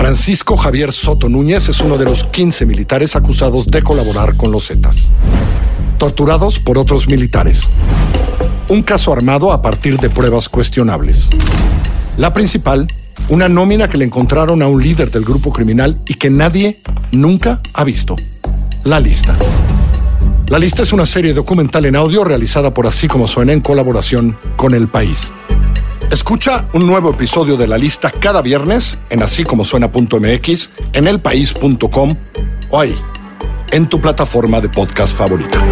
Francisco Javier Soto Núñez es uno de los 15 militares acusados de colaborar con los Zetas. Torturados por otros militares. Un caso armado a partir de pruebas cuestionables. La principal, una nómina que le encontraron a un líder del grupo criminal y que nadie nunca ha visto. La lista. La lista es una serie documental en audio realizada por Así como suena en colaboración con El País. Escucha un nuevo episodio de la lista cada viernes en así como suena.mx, en elpaís.com o ahí, en tu plataforma de podcast favorita.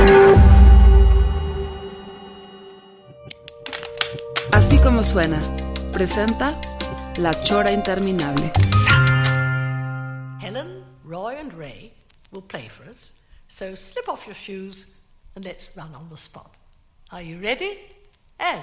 Así como suena, presenta La Chora Interminable. Helen, Roy, and Ray will play for us. So slip off your shoes and let's run on the spot. Are you ready? And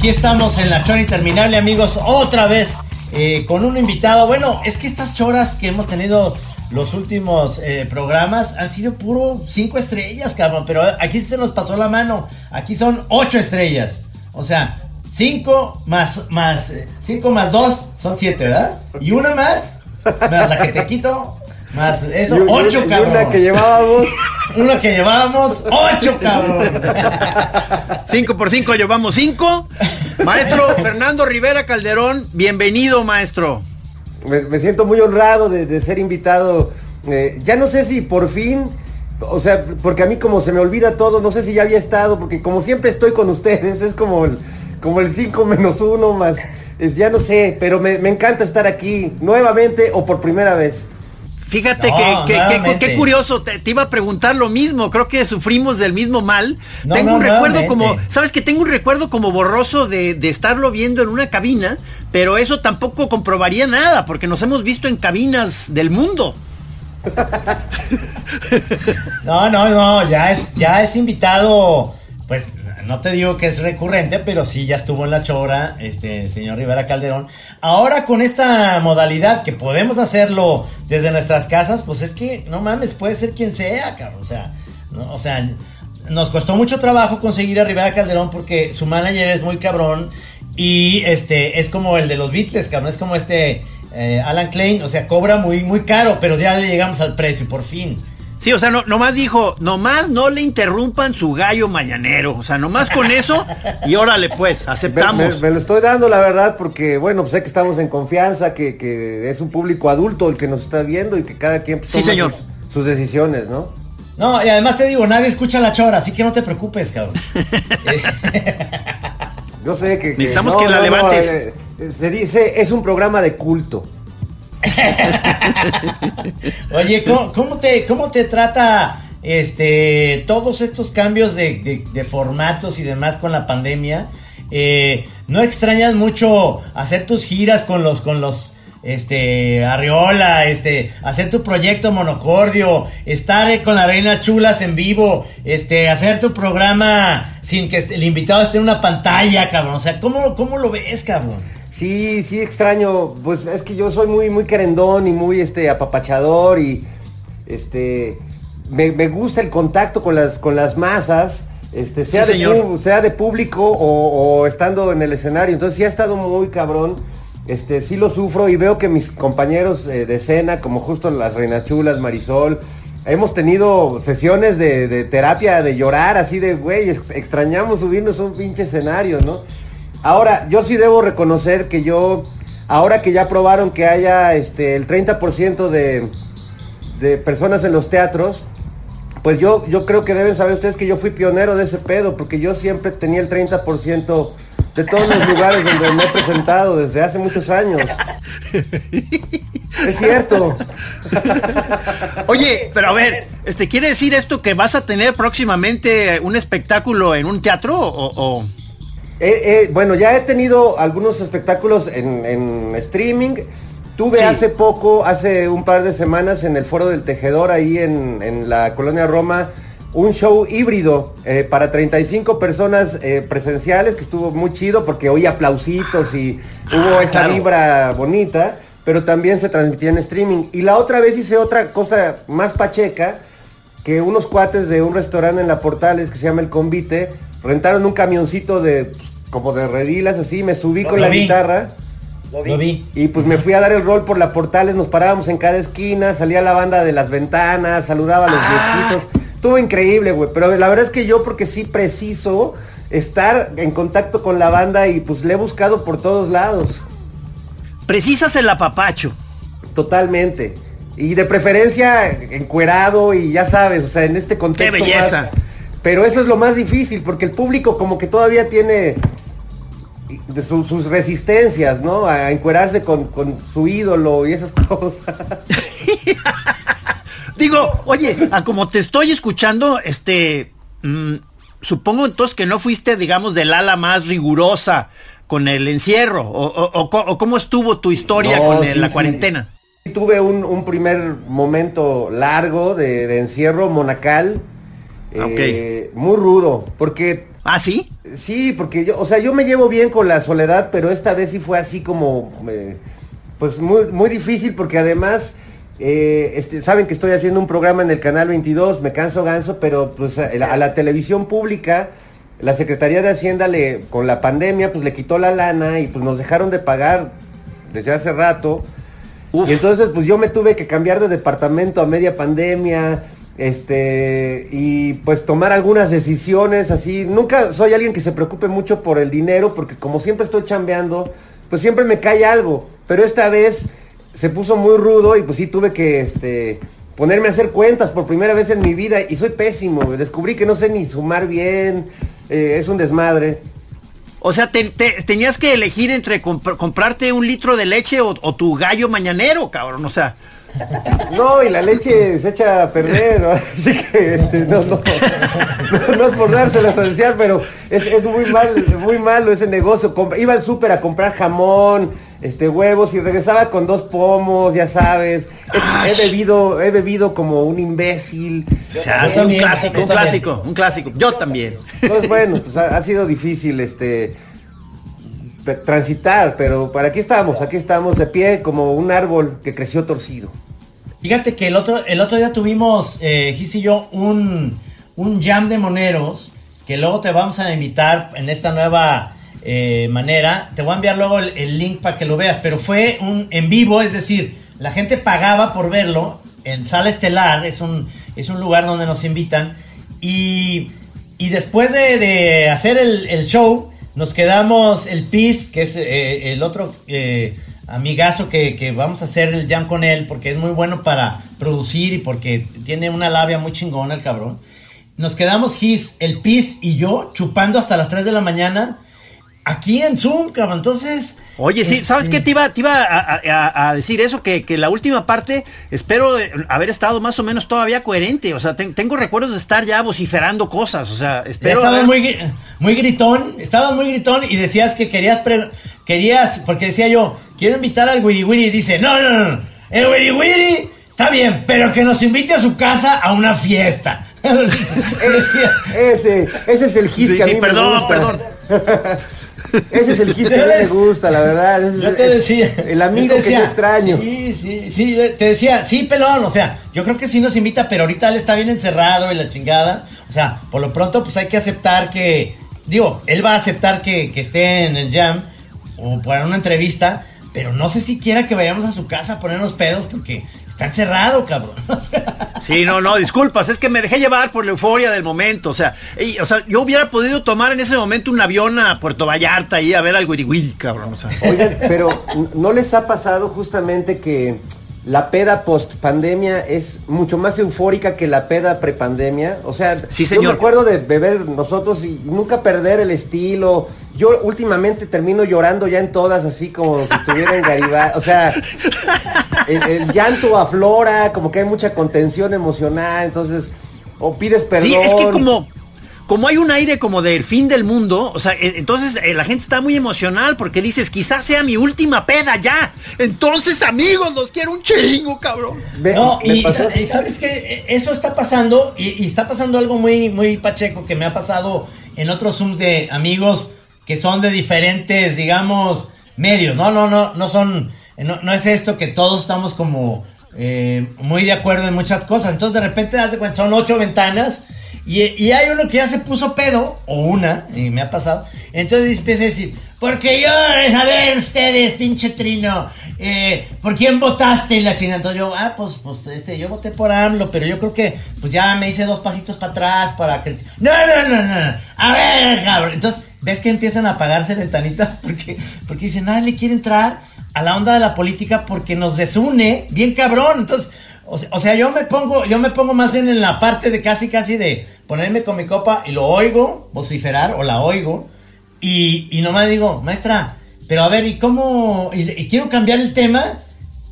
Aquí estamos en la chora interminable, amigos, otra vez eh, con un invitado. Bueno, es que estas choras que hemos tenido los últimos eh, programas han sido puro cinco estrellas, cabrón. Pero aquí se nos pasó la mano. Aquí son ocho estrellas. O sea, cinco más más eh, cinco más dos son siete, ¿verdad? Y una más, más la que te quito, más eso, Y- y- ocho, y cabrón. una que llevábamos. Una que llevábamos, ocho, cabrón. 5 por 5 llevamos 5. Maestro Fernando Rivera Calderón, bienvenido, maestro. Me, me siento muy honrado de, de ser invitado. Eh, ya no sé si por fin, o sea, porque a mí como se me olvida todo, no sé si ya había estado, porque como siempre estoy con ustedes, es como el, como el 5 menos 1 más, es, ya no sé, pero me, me encanta estar aquí nuevamente o por primera vez. Fíjate No, que, curioso, te, te iba a preguntar lo mismo, creo que sufrimos del mismo mal. No, tengo no, un recuerdo nuevamente. como, sabes que tengo un recuerdo como borroso de, de estarlo viendo en una cabina, pero eso tampoco comprobaría nada, porque nos hemos visto en cabinas del mundo. No, no, no, ya es, ya es invitado, pues no te digo que es recurrente, pero sí ya estuvo en la chora, este señor Rivera Calderón. Ahora con esta modalidad que podemos hacerlo desde nuestras casas, pues es que no mames, puede ser quien sea, cabrón. O sea, o sea, nos costó mucho trabajo conseguir a Rivera Calderón porque su manager es muy cabrón y este es como el de los Beatles, cabrón, es como este eh, Alan Klein, o sea, cobra muy muy caro, pero ya le llegamos al precio por fin. Sí, o sea, no, nomás dijo, nomás no le interrumpan su gallo mañanero. O sea, nomás con eso y órale pues, aceptamos. me- me lo estoy dando la verdad porque, bueno, pues sé que estamos en confianza, que, que es un público adulto el que nos está viendo y que cada quien Sí, toma señor. Sus, sus decisiones, ¿no? No, y además te digo, nadie escucha la chora, así que no te preocupes, cabrón. Yo sé que... que- Necesitamos que la levantes. eh, eh, se dice, es un programa de culto. Oye, ¿cómo, te, ¿cómo te trata este todos estos cambios de, de- formatos y demás con la pandemia? Eh, ¿No extrañas mucho hacer tus giras con los, con los, este, Arriola, este, hacer tu proyecto Monocordio, estar eh, con las reinas chulas en vivo, este, hacer tu programa sin que el invitado esté en una pantalla, cabrón? O sea, ¿cómo, cómo lo ves, cabrón? Sí, sí extraño, pues es que yo soy muy, muy querendón y muy este apapachador y este me, me gusta el contacto con las, con las masas, este, sea, Sí, de, sea de público o, o estando en el escenario. Entonces sí ha estado muy cabrón. Este, sí lo sufro y veo que mis compañeros eh, de escena, como justo las Reinas Chulas, Marisol, hemos tenido sesiones de, de terapia, de llorar, así de, güey, ex- extrañamos subirnos a un pinche escenario, ¿no? Ahora, yo sí debo reconocer que yo ahora que ya probaron que haya este, el 30% de, de personas en los teatros, pues yo, yo creo que deben saber ustedes que yo fui pionero de ese pedo, porque yo siempre tenía el 30% de todos los lugares donde me he presentado desde hace muchos años. Es cierto. Oye, pero a ver, este, ¿quiere decir esto que vas a tener próximamente un espectáculo en un teatro o...? o- Eh, eh, bueno, ya he tenido algunos espectáculos en, en streaming. Tuve Sí. hace poco, hace un par de semanas, en el Foro del Tejedor, ahí en, en la colonia Roma, un show híbrido eh, para 35 personas eh, presenciales, que estuvo muy chido porque oí aplausitos y hubo Ah, esa claro. vibra bonita, pero también se transmitía en streaming. Y la otra vez hice otra cosa más pacheca, que unos cuates de un restaurante en la Portales que se llama El Convite rentaron un camioncito de pues, como de redilas así, me subí Lo- con lo la vi. guitarra Lo vi. y pues me fui a dar el rol por la Portales, nos parábamos en cada esquina, salía la banda de las ventanas, saludaba a los Ah. viejitos. Estuvo increíble, güey, pero la verdad es que yo porque sí preciso estar en contacto con la banda y pues le he buscado por todos lados. Precisas el apapacho. Totalmente. Y de preferencia encuerado y ya sabes, o sea, en este contexto. ¡Qué belleza! más- pero eso es lo más difícil, porque el público como que todavía tiene de su- sus resistencias, ¿no? A encuerarse con, con su ídolo y esas cosas. Digo, oye, a como te estoy escuchando, este, mm, supongo entonces que no fuiste, digamos, del ala más rigurosa con el encierro, o, o- o co- o cómo estuvo tu historia No, con sí, la sí. cuarentena. Tuve un, un primer momento largo de, de encierro monacal. Eh, Muy rudo, porque ¿Ah, sí? Sí, porque yo, o sea, yo me llevo bien con la soledad, pero esta vez sí fue así como, eh, pues muy, muy difícil porque además, eh, este, saben que estoy haciendo un programa en el canal 22, me canso ganso, pero pues a, a la televisión pública, la Secretaría de Hacienda le, con la pandemia, pues le quitó la lana y pues nos dejaron de pagar desde hace rato. Uf. Y entonces pues yo me tuve que cambiar de departamento a media pandemia, este, y pues tomar algunas decisiones así. Nunca soy alguien que se preocupe mucho por el dinero, porque como siempre estoy chambeando, pues siempre me cae algo. Pero esta vez se puso muy rudo y pues sí tuve que, este, ponerme a hacer cuentas por primera vez en mi vida y soy pésimo. Descubrí que no sé ni sumar bien, eh, es un desmadre. O sea, te- te- tenías que elegir entre comp- comprarte un litro de leche o, o tu gallo mañanero, cabrón. O sea, No, y la leche se echa a perder, ¿no? así que este, no, no, no, no es por dárselas a desear, pero es, es muy mal, muy malo ese negocio. Com- Iba al súper a comprar jamón, este huevos y regresaba con dos pomos, ya sabes. He, he bebido, he bebido como un imbécil. o sea, Yo sí, un clásico, un clásico, un clásico. Yo también. Entonces, bueno, pues ha, ha sido difícil este transitar, pero para aquí estamos, aquí estamos de pie como un árbol que creció torcido. Fíjate que el otro, el otro día tuvimos, eh, Gis y yo, un, un jam de moneros que luego te vamos a invitar en esta nueva eh, manera. Te voy a enviar luego el, el link para que lo veas, pero fue un en vivo, es decir, la gente pagaba por verlo en Sala Estelar, es un, es un lugar donde nos invitan. Y, y después de, de hacer el, el show, nos quedamos el PIS, que es eh, el otro eh, amigazo que, que vamos a hacer el jam con él, porque es muy bueno para producir y porque tiene una labia muy chingona el cabrón. Nos quedamos Gis, el PIS y yo chupando hasta las 3 de la mañana aquí en Zoom, cabrón. Entonces. Oye, sí, este, ¿sabes qué? Te iba, te iba a, a- a decir eso, que, que la última parte espero eh, haber estado más o menos todavía coherente. O sea, ten- tengo recuerdos de estar ya vociferando cosas. O sea, espero. estabas haber- muy, muy gritón, estabas muy gritón y decías que querías, pre- querías, porque decía yo, quiero invitar al Wiri Wiri y dice, no, no, no, el Wiri Wiri está bien, pero que nos invite a su casa a una fiesta. Ese, ese es el gis Sí, que a sí, mí perdón, me gusta. perdón. Ese es el gis que me gusta, la verdad. Ese yo te decía. El amigo te que yo extraño. Sí, sí, sí, te decía, sí, pelón, o sea, yo creo que sí nos invita, pero ahorita él está bien encerrado y la chingada. O sea, por lo pronto, pues hay que aceptar que, digo, él va a aceptar que, que esté en el jam o para una entrevista, pero no sé si quiera que vayamos a su casa a ponernos pedos porque está encerrado, cabrón. Sí, no, no, disculpas, es que me dejé llevar por la euforia del momento. O sea, o sea, yo hubiera podido tomar en ese momento un avión a Puerto Vallarta y a ver al Wiri cabrón. Oigan, pero ¿no les ha pasado justamente que la peda post pandemia es mucho más eufórica que la peda prepandemia? O sea, sí, señor. yo me acuerdo de beber nosotros y nunca perder el estilo. Yo últimamente termino llorando ya en todas, así como si estuviera en Garibaldi. O sea, el, llanto aflora, como que hay mucha contención emocional, entonces, o pides perdón. Sí, es que como, como hay un aire como del fin del mundo, o sea, e, entonces eh, la gente está muy emocional porque dices, quizás sea mi última peda ya. Entonces, amigos, los quiero un chingo, cabrón. no, y, sabes que eso está pasando, y, y, está pasando algo muy, muy pacheco que me ha pasado en otros Zooms de amigos que son de diferentes, digamos, medios. No, no, no, no son, no, es esto que todos estamos como eh, muy de acuerdo en muchas cosas. Entonces de repente das de cuenta, son ocho ventanas y, y, hay uno que ya se puso pedo, o una, y me ha pasado. Entonces empieza a decir, porque yo, a ver ustedes, pinche trino, eh, ¿por quién votaste? Y la chingada. Entonces yo, ah, pues, pues, este, yo voté por AMLO, pero yo creo que, pues ya me hice dos pasitos para atrás para que... No, no, no, no, a ver, cabrón. Entonces, ves que empiezan a apagarse ventanitas porque, porque dicen, nadie le quiere entrar a la onda de la política porque nos desune bien cabrón. Entonces, o sea, yo me pongo, yo me pongo más bien en la parte de casi, casi de ponerme con mi copa y lo oigo vociferar o la oigo y, y nomás digo, maestra, pero a ver, ¿y cómo? Y, quiero cambiar el tema.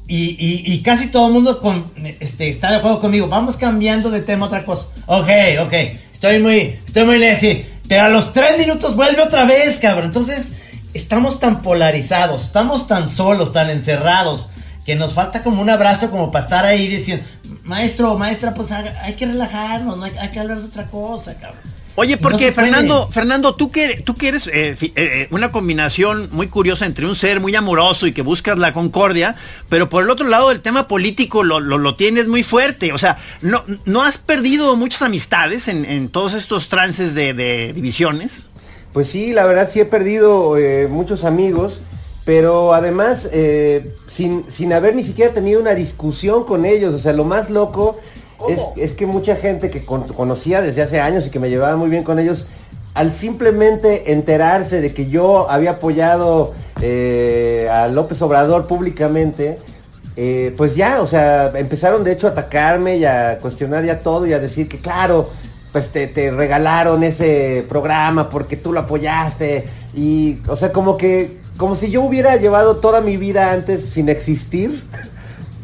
Y, y, casi todo el mundo con, este, está de acuerdo conmigo. Vamos cambiando de tema a otra cosa. Ok, ok. Estoy muy, estoy muy lazy. Pero a los tres minutos vuelve otra vez, cabrón. Entonces, estamos tan polarizados, estamos tan solos, tan encerrados, que nos falta como un abrazo como para estar ahí diciendo, maestro, maestra, pues hay que relajarnos, no hay, hay que hablar de otra cosa, cabrón. Oye, porque Fernando, Fernando, tú que, tú que eres eh, eh, eh, una combinación muy curiosa entre un ser muy amoroso y que buscas la concordia, pero por el otro lado el tema político lo, lo, tienes muy fuerte. O sea, ¿no, no has perdido muchas amistades en, todos estos trances de, divisiones? Pues sí, la verdad sí he perdido muchos amigos, pero además sin, sin haber ni siquiera tenido una discusión con ellos. O sea, lo más loco es, que mucha gente que conocía desde hace años y que me llevaba muy bien con ellos, al simplemente enterarse de que yo había apoyado eh, a López Obrador públicamente, eh, pues ya, o sea, empezaron de hecho a atacarme y a cuestionar ya todo y a decir que claro, pues te, te regalaron ese programa porque tú lo apoyaste y, o sea, como que, como si yo hubiera llevado toda mi vida antes sin existir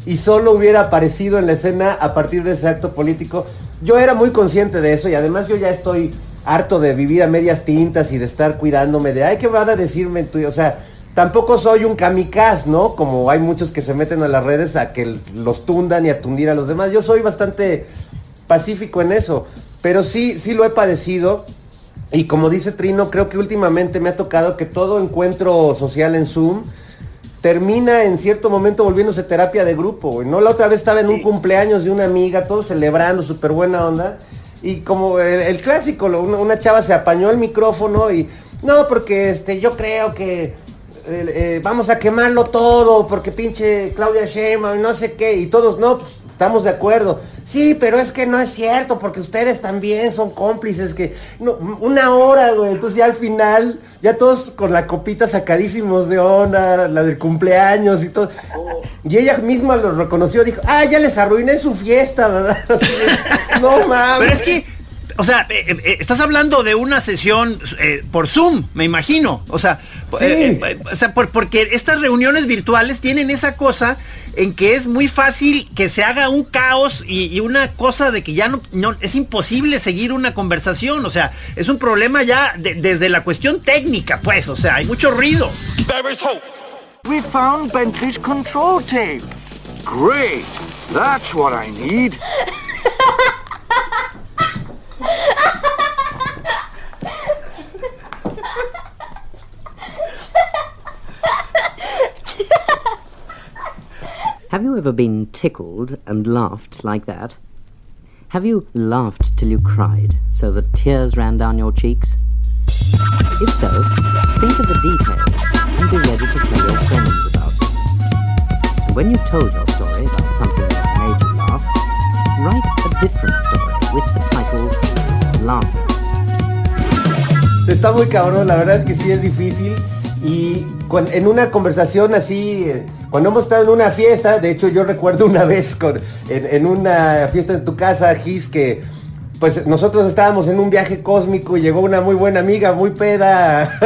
y solo hubiera aparecido en la escena a partir de ese acto político. Yo era muy consciente de eso y además yo ya estoy harto de vivir a medias tintas y de estar cuidándome de, ay, ¿qué van a decirme tú? O sea, tampoco soy un kamikaze, ¿no? Como hay muchos que se meten a las redes a que los tundan y a tundir a los demás. Yo soy bastante pacífico en eso, pero sí, sí lo he padecido. Y como dice Trino, creo que últimamente me ha tocado que todo encuentro social en Zoom termina en cierto momento volviéndose terapia de grupo, ¿no? La otra vez estaba en un cumpleaños de una amiga, todos celebrando, súper buena onda. Y como el, clásico, una, chava se apañó el micrófono y, no, porque este, yo creo que eh, eh, vamos a quemarlo todo, porque pinche Claudia Sheinbaum no sé qué, y todos, no, pues, estamos de acuerdo. Sí, pero es que no es cierto, porque ustedes también son cómplices, que una hora, güey, entonces ya al final, ya todos con la copita sacadísimos de onda, la del cumpleaños y todo. Y ella misma lo reconoció, dijo, ah, ya les arruiné su fiesta, ¿verdad? no mames. Pero es que, o sea, eh, eh, eh, estás hablando de una sesión por Zoom, me imagino. O sea, o sea porque estas reuniones virtuales tienen esa cosa en que es muy fácil que se haga un caos y, una cosa de que ya no, es imposible seguir una conversación. O sea, es un problema ya desde la cuestión técnica, pues. O sea, hay mucho ruido. We found Bentley's control tape. Great. That's what I need. Have you ever been tickled and laughed like that? Have you laughed till you cried, so that tears ran down your cheeks? If so, think of the details and be ready to tell your friends about it. And when you've told your story about something that made you laugh, write a different story with the title Laughing. Está muy cabrón, la verdad es que sí es difícil. Y en una conversación así, eh, cuando hemos estado en una fiesta, de hecho yo recuerdo una vez con, en, en una fiesta en tu casa, Gis, que pues nosotros estábamos en un viaje cósmico y llegó una muy buena amiga, muy peda.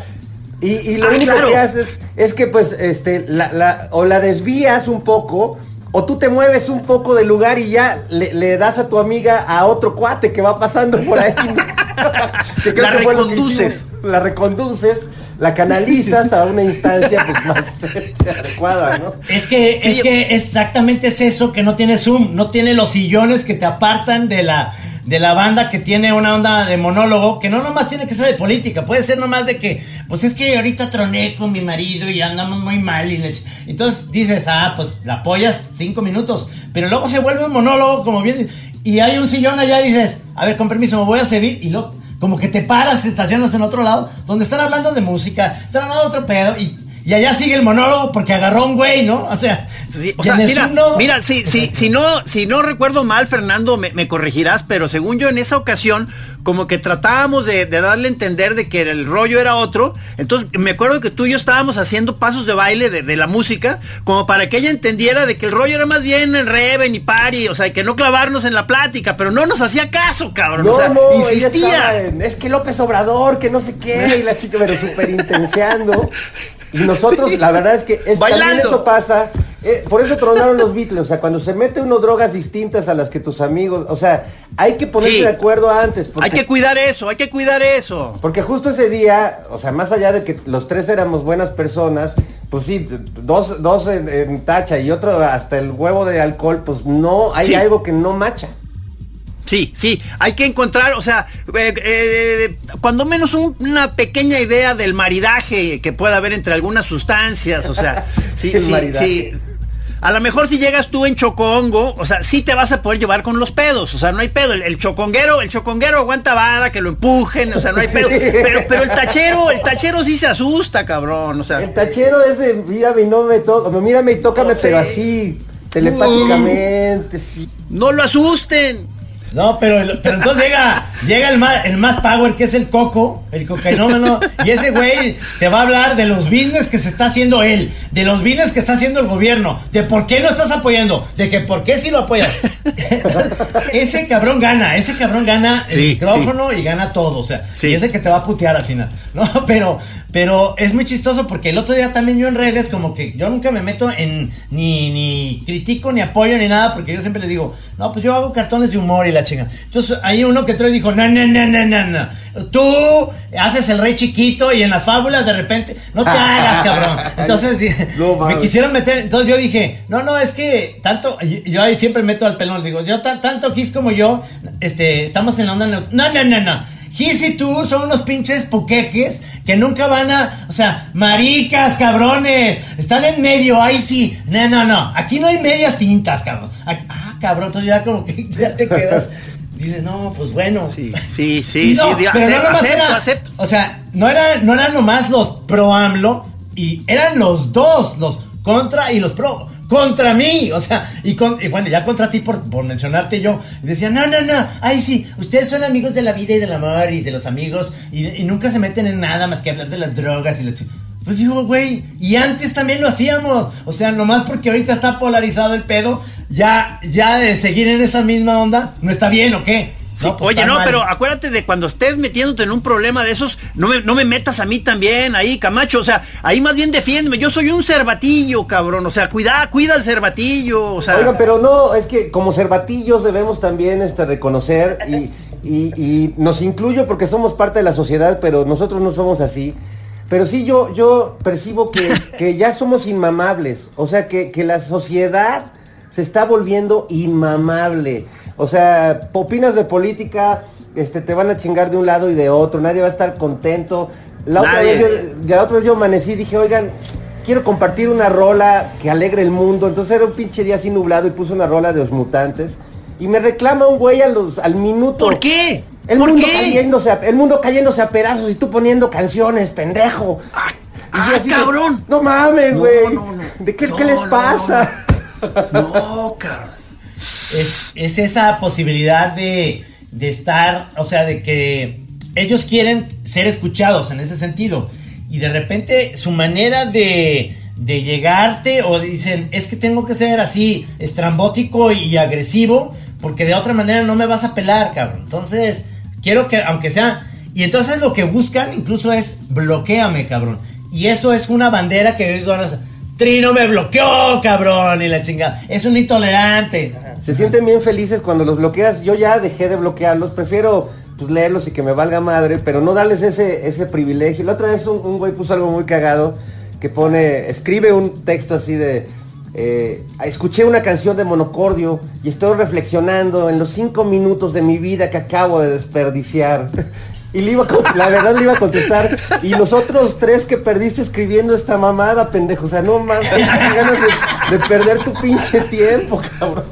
y, y lo Ah, único claro. que haces es que pues este la, la- o la desvías un poco o tú te mueves un poco del lugar y ya le, le das a tu amiga a otro cuate que va pasando por ahí. Que creo La que fue lo que reconduces. hicimos. La reconduces, la canalizas a una instancia pues más adecuada, ¿no? Es que, es que exactamente es eso que no tiene Zoom, no tiene los sillones que te apartan de la, de la banda que tiene una onda de monólogo, que no nomás tiene que ser de política, puede ser nomás de que, pues es que ahorita troné con mi marido y andamos muy mal y le- entonces dices, ah, pues la apoyas cinco minutos, pero luego se vuelve un monólogo, como bien, y hay un sillón allá y dices, a ver, con permiso, me voy a servir y luego como que te paras, te estacionas en otro lado, donde están hablando de música, están hablando de otro pedo y... Y allá sigue el monólogo porque agarró un güey, ¿no? O sea, Sí, o sea, mira, mira, si, si, si no, si no recuerdo mal, Fernando, me, me corregirás, pero según yo en esa ocasión, como que tratábamos de, de darle a entender de que el rollo era otro. Entonces, me acuerdo que tú y yo estábamos haciendo pasos de baile de, de la música, como para que ella entendiera de que el rollo era más bien el reven y party, o sea, que no clavarnos en la plática, pero no nos hacía caso, cabrón. No, o sea, no, insistía. en, es que López Obrador, que no sé qué, y la chica pero súper intenseando. Y nosotros, la verdad es que es, también eso pasa. eh, por eso tronaron los Beatles. O sea, cuando se mete uno drogas distintas a las que tus amigos. O sea, hay que ponerse Sí. de acuerdo antes. Porque, Hay que cuidar eso, hay que cuidar eso. porque justo ese día, o sea, más allá de que los tres éramos buenas personas, pues sí, dos, dos en, en tacha y otro hasta el huevo de alcohol, pues no, hay Sí. algo que no macha. Sí, sí, hay que encontrar, o sea, eh, eh, cuando menos un- una pequeña idea del maridaje que pueda haber entre algunas sustancias, o sea, sí, El sí, maridaje. sí. A lo mejor si llegas tú en chocongo, o sea, sí te vas a poder llevar con los pedos, o sea, no hay pedo. El, el choconguero, el choconguero aguanta vara, que lo empujen, o sea, no hay pedo. Pero, pero el tachero, el tachero sí se asusta, cabrón, o sea. El tachero es de mírame y no me toca, mírame y tócame, No sé. pero así, telepáticamente, sí. No lo asusten. No, pero, pero entonces llega, llega el más, el más power que es el coco, el cocainómeno, y ese güey te va a hablar de los business que se está haciendo él, de los business que está haciendo el gobierno, de por qué no estás apoyando, de que por qué sí lo apoyas. ese cabrón gana, ese cabrón gana el Sí, micrófono y gana todo, o sea, Sí. y ese que te va a putear al final, ¿no? Pero, pero es muy chistoso porque el otro día también yo en redes como que yo nunca me meto en ni, ni critico ni apoyo ni nada porque yo siempre le digo, no, pues yo hago cartones de humor y la Entonces hay uno que y dijo, no, no, no, no, no, no. Tú haces el rey chiquito y en las fábulas de repente, no te hagas, cabrón. Entonces No, me quisieron meter, entonces yo dije, no, no, es que tanto, yo ahí siempre meto al pelón, digo, yo tan- tanto Gis como yo, este, estamos en la onda, no, no, no, no. Gis y tú son unos pinches puqueques que nunca van a, o sea, maricas, cabrones, están en medio, ahí sí, no, no, no, aquí no hay medias tintas, cabrón. Aquí- ah, cabrón, entonces ya como que ya te quedas, dices, no, pues bueno. Sí, sí, sí, no, sí, pero no acepto, nomás acepto, era- acepto. O sea, no, era, no eran nomás los pro AMLO, y eran los dos, los contra y los pro. Contra mí, o sea, y, con, y bueno, ya contra ti por, mencionarte yo. Decía, no, no, no, ay sí, ustedes son amigos de la vida y del amor y de los amigos y, nunca se meten en nada más que hablar de las drogas y la chi-". Pues digo, güey, y antes también lo hacíamos. O sea, nomás porque ahorita está polarizado el pedo, ya, ya de seguir en esa misma onda, ¿no está bien o qué? Sí, No, pues oye, no, mal. pero acuérdate de cuando estés metiéndote en un problema de esos, no me, no me metas a mí también, ahí, Camacho, o sea, ahí más bien defiéndeme, yo soy un cervatillo, cabrón, o sea, cuida, cuida el cervatillo, o sea, Oigan, pero no, es que como cervatillos debemos también este, reconocer y, y- y nos incluyo porque somos parte de la sociedad, pero nosotros no somos así. Pero sí yo, yo percibo que, que ya somos inmamables, o sea, que, que la sociedad se está volviendo inmamable. O sea, opinas de política, este, te van a chingar de un lado y de otro, nadie va a estar contento. La otra, Nadie. vez yo, la otra vez yo amanecí y dije, oigan, quiero compartir una rola que alegre el mundo. Entonces era un pinche día así nublado y puse una rola de los mutantes. Y me reclama un güey a los, al minuto. ¿por qué? El ¿Por mundo qué? cayéndose a, el mundo cayéndose a pedazos y tú poniendo canciones, pendejo. Y yo ah, de, cabrón. no mames, güey. no, no. ¿De qué, qué les pasa? No, cabrón. Es, es esa posibilidad de, de estar, o sea, de que ellos quieren ser escuchados en ese sentido. Y de repente su manera de, de llegarte o dicen, es que tengo que ser así, estrambótico y agresivo, porque de otra manera no me vas a pelar, cabrón. Entonces, quiero que, aunque sea... Y entonces lo que buscan incluso es bloqueame, cabrón. Y eso es una bandera que ellos van a... Trino me bloqueó, cabrón, y la chingada. Es un intolerante. Se sienten bien felices cuando los bloqueas. Yo ya dejé de bloquearlos. Prefiero pues leerlos y que me valga madre, pero no darles ese, ese privilegio. La otra vez un, un güey puso algo muy cagado que pone, escribe un texto así de, eh, escuché una canción de Monocordio y estoy reflexionando en los cinco minutos de mi vida que acabo de desperdiciar. Y le iba a, la verdad le iba a contestar, y los otros tres que perdiste escribiendo esta mamada, pendejo. O sea, no mames, ganas de, de perder tu pinche tiempo, cabrón.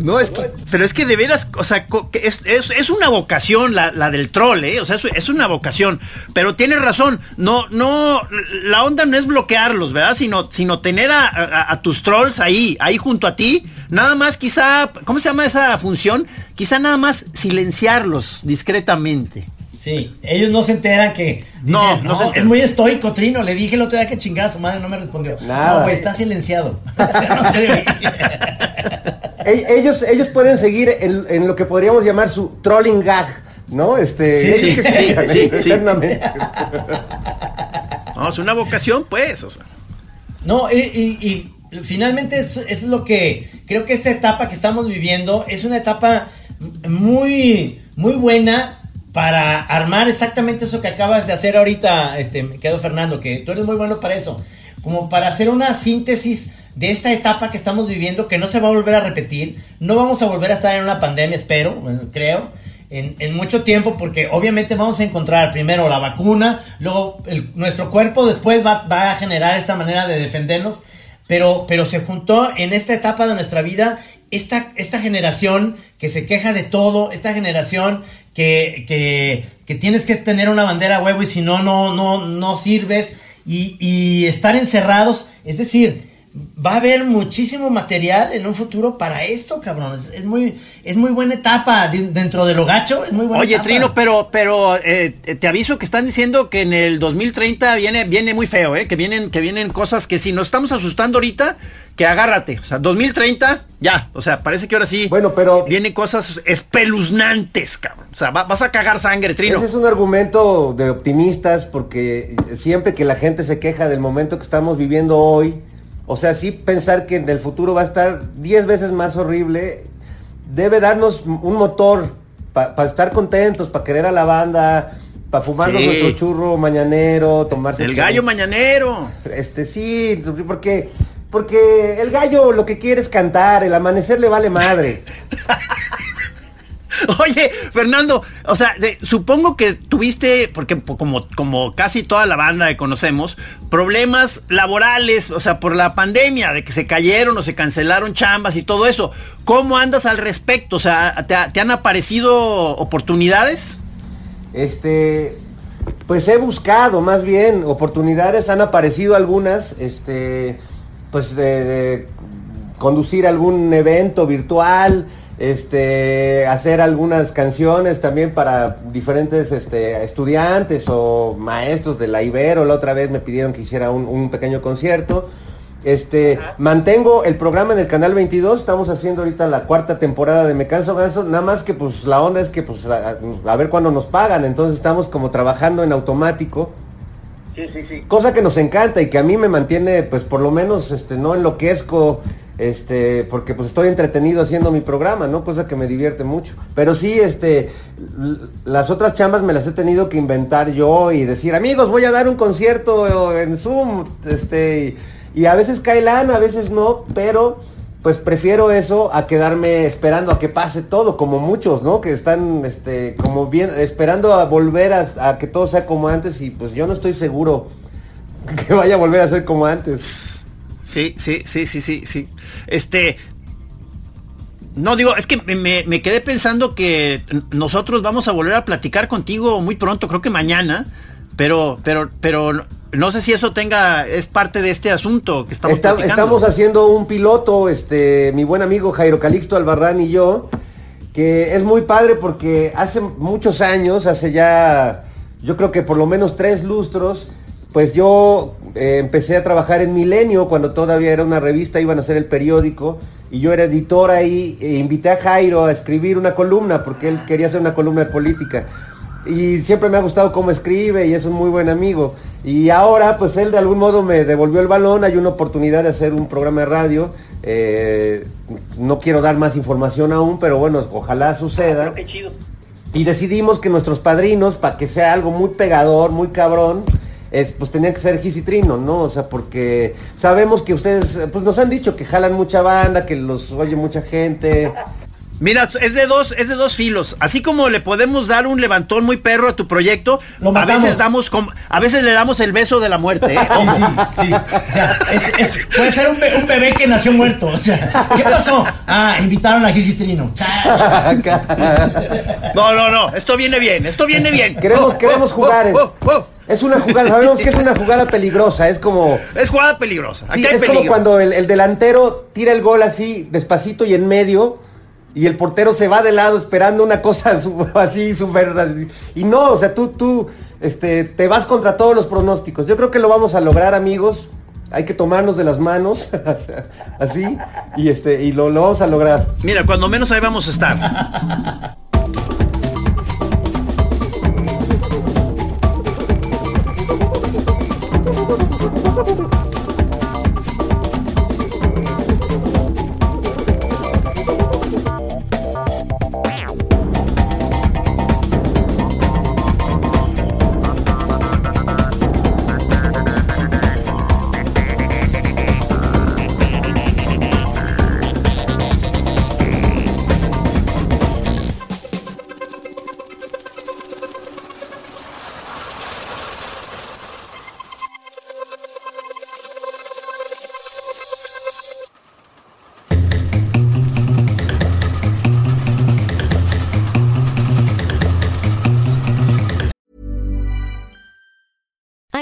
No, es que, pero es que de veras, o sea, es, es, es una vocación la, la, del troll, ¿eh? O sea, es, una vocación. Pero tienes razón, no, no, la onda no es bloquearlos, ¿verdad? Sino, sino tener a, a, tus trolls ahí, ahí junto a ti. Nada más quizá, ¿cómo se llama esa función? Quizá nada más silenciarlos discretamente. Sí, ellos no se enteran que. Dicen, no, no, no es muy estoico, Trino. Le dije el otro día que chingada su madre, no me respondió. Nada. No, güey, está silenciado. ellos, ellos pueden seguir en, en, lo que podríamos llamar su trolling gag, ¿no? Este, sí, sí, sí, sí, eternamente. No, es una vocación, pues. O sea. No, y, y, y finalmente eso, eso es lo que creo que esta etapa que estamos viviendo es una etapa muy, muy buena para armar exactamente eso que acabas de hacer ahorita, este, me quedo Fernando, que tú eres muy bueno para eso, como para hacer una síntesis de esta etapa que estamos viviendo, que no se va a volver a repetir, no vamos a volver a estar en una pandemia, espero, creo, en, mucho tiempo, porque obviamente vamos a encontrar primero la vacuna, luego nuestro cuerpo después va, va, a generar esta manera de defendernos, pero, pero se juntó en esta etapa de nuestra vida esta, esta generación que se queja de todo, esta generación que, que, tienes que tener una bandera huevo y si no, no, no, no sirves. Y, y, estar encerrados, es decir, va a haber muchísimo material en un futuro para esto, cabrón. Es, es muy, es muy buena etapa dentro de lo gacho, es muy buena Oye, etapa. Trino, pero, pero eh, te aviso que están diciendo que en el 2030 viene, viene muy feo, eh, que vienen, que vienen cosas que si nos estamos asustando ahorita, que agárrate. O sea, 2030, ya. O sea, parece que ahora sí. Bueno, pero. Vienen cosas espeluznantes, cabrón. O sea, va, vas a cagar sangre, Trino. Ese es un argumento de optimistas, porque siempre que la gente se queja del momento que estamos viviendo hoy, o sea, sí pensar que en el futuro va a estar 10 veces más horrible, debe darnos un motor para pa estar contentos, para querer a la banda. Para fumarnos sí. nuestro churro mañanero, tomarse. El gallo mañanero. Este sí, porque porque el gallo lo que quiere es cantar, el amanecer le vale madre. Oye, Fernando, o sea, supongo que tuviste, porque como, como casi toda la banda que conocemos, problemas laborales, o sea, por la pandemia, de que se cayeron o se cancelaron chambas y todo eso. ¿Cómo andas al respecto? O sea, ¿te, han aparecido oportunidades? Este, pues he buscado más bien oportunidades, han aparecido algunas, este, pues de conducir algún evento virtual, este, hacer algunas canciones también para diferentes este, estudiantes o maestros de la Ibero. La otra vez me pidieron que hiciera un, un pequeño concierto. Este, mantengo el programa en el canal 22, estamos haciendo ahorita la cuarta temporada de Me Canso Ganso, nada más que pues la onda es que pues a, a ver cuándo nos pagan, entonces estamos como trabajando en automático. Sí, sí, sí. Cosa que nos encanta y que a mí me mantiene pues por lo menos este no enloquezco este, porque pues estoy entretenido haciendo mi programa, ¿no? Cosa que me divierte mucho. Pero sí, este, las otras chambas me las he tenido que inventar yo y decir, amigos, voy a dar un concierto en Zoom, este, y, y a veces cae lana, a veces no, pero pues prefiero eso a quedarme esperando a que pase todo, como muchos, ¿no? Que están, este, como bien, esperando a volver a, a que todo sea como antes y pues yo no estoy seguro que vaya a volver a ser como antes. Sí, sí, sí, sí, sí, sí. Este. No, digo, es que me, me, quedé pensando que nosotros vamos a volver a platicar contigo muy pronto, creo que mañana, pero, pero, pero no sé si eso tenga, es parte de este asunto que estamos Está, Estamos haciendo un piloto, este, mi buen amigo Jairo Calixto Albarrán y yo, que es muy padre porque hace muchos años, hace ya, yo creo que por lo menos tres lustros, pues yo eh, empecé a trabajar en Milenio cuando todavía era una revista, iban a hacer el periódico y yo era editor ahí e invité a Jairo a escribir una columna porque él quería hacer una columna de política. Y siempre me ha gustado cómo escribe y es un muy buen amigo. Y ahora pues él de algún modo me devolvió el balón, hay una oportunidad de hacer un programa de radio. Eh, no quiero dar más información aún, pero bueno, ojalá suceda. Qué chido. Y decidimos que nuestros padrinos, para que sea algo muy pegador, muy cabrón, es, pues tenían que ser Gis y Trino, ¿no? O sea, porque sabemos que ustedes, pues nos han dicho que jalan mucha banda, que los oye mucha gente. Mira, es de dos, es de dos filos. Así como le podemos dar un levantón muy perro a tu proyecto, Lo a veces damos como, a veces le damos el beso de la muerte, ¿eh? Sí, sí, sí. O sea, es- es- puede ser un, be- un bebé que nació muerto. O sea, ¿qué pasó? Ah, invitaron a Gis y Trino. Chao. No, no, no, esto viene bien, esto viene bien. Queremos, Oh, queremos oh, jugar. oh, oh. Es una jugada, sabemos que es una jugada peligrosa, es como... Es jugada peligrosa. Aquí Sí, hay es como cuando el, el delantero tira el gol así, despacito y en medio, y el portero se va de lado esperando una cosa así súper... Y no, o sea, tú, tú, este, te vas contra todos los pronósticos. Yo creo que lo vamos a lograr, amigos. Hay que tomarnos de las manos, así, y este, y lo, lo vamos a lograr. Mira, cuando menos ahí vamos a estar.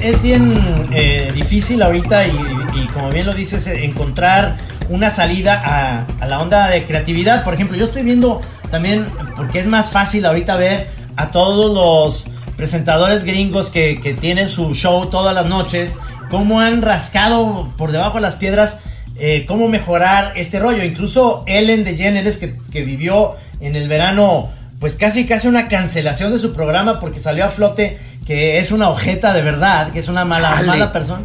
Es, bien eh, difícil ahorita y, como bien lo dices, encontrar una salida a, a la onda de creatividad. Por ejemplo, yo estoy viendo también, porque es más fácil ahorita ver a todos los presentadores gringos que, que tienen su show todas las noches, cómo han rascado por debajo de las piedras, eh, cómo mejorar este rollo. Incluso Ellen DeGeneres, que, que vivió en el verano, pues casi casi una cancelación de su programa porque salió a flote que es una ojeta de verdad, que es una mala, mala persona.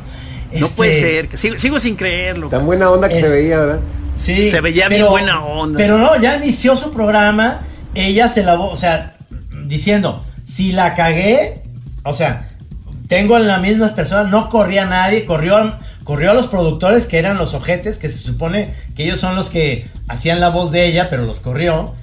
No Este, puede ser. Sigo, sigo sin creerlo. Tan buena onda que Es- se veía, ¿verdad? Sí, Se veía bien buena onda. Pero no, ya inició su programa, ella se lavó, o sea, diciendo, si la cagué, o sea, tengo en las mismas personas, no corría nadie, corrió, corrió a los productores que eran los ojetes, que se supone que ellos son los que hacían la voz de ella, pero los corrió.